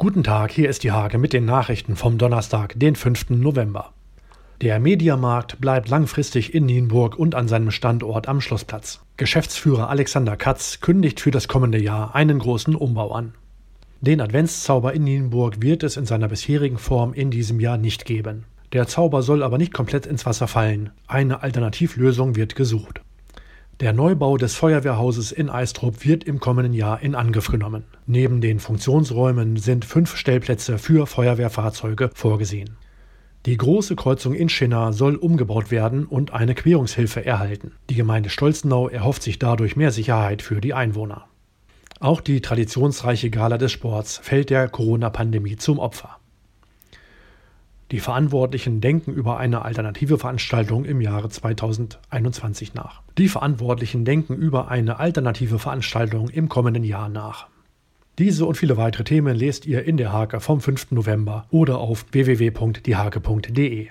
Guten Tag, hier ist die Hake mit den Nachrichten vom Donnerstag, den 5. November. Der Mediamarkt bleibt langfristig in Nienburg und an seinem Standort am Schlossplatz. Geschäftsführer Alexander Katz kündigt für das kommende Jahr einen großen Umbau an. Den Adventszauber in Nienburg wird es in seiner bisherigen Form in diesem Jahr nicht geben. Der Zauber soll aber nicht komplett ins Wasser fallen. Eine Alternativlösung wird gesucht. Der Neubau des Feuerwehrhauses in Eistrup wird im kommenden Jahr in Angriff genommen. Neben den Funktionsräumen sind fünf Stellplätze für Feuerwehrfahrzeuge vorgesehen. Die große Kreuzung in Schinner soll umgebaut werden und eine Querungshilfe erhalten. Die Gemeinde Stolzenau erhofft sich dadurch mehr Sicherheit für die Einwohner. Auch die traditionsreiche Gala des Sports fällt der Corona-Pandemie zum Opfer. Die Verantwortlichen denken über eine alternative Veranstaltung im Jahre 2021 nach. Die Verantwortlichen denken über eine alternative Veranstaltung im kommenden Jahr nach. Diese und viele weitere Themen lest ihr in der Hake vom 5. November oder auf www.diehake.de.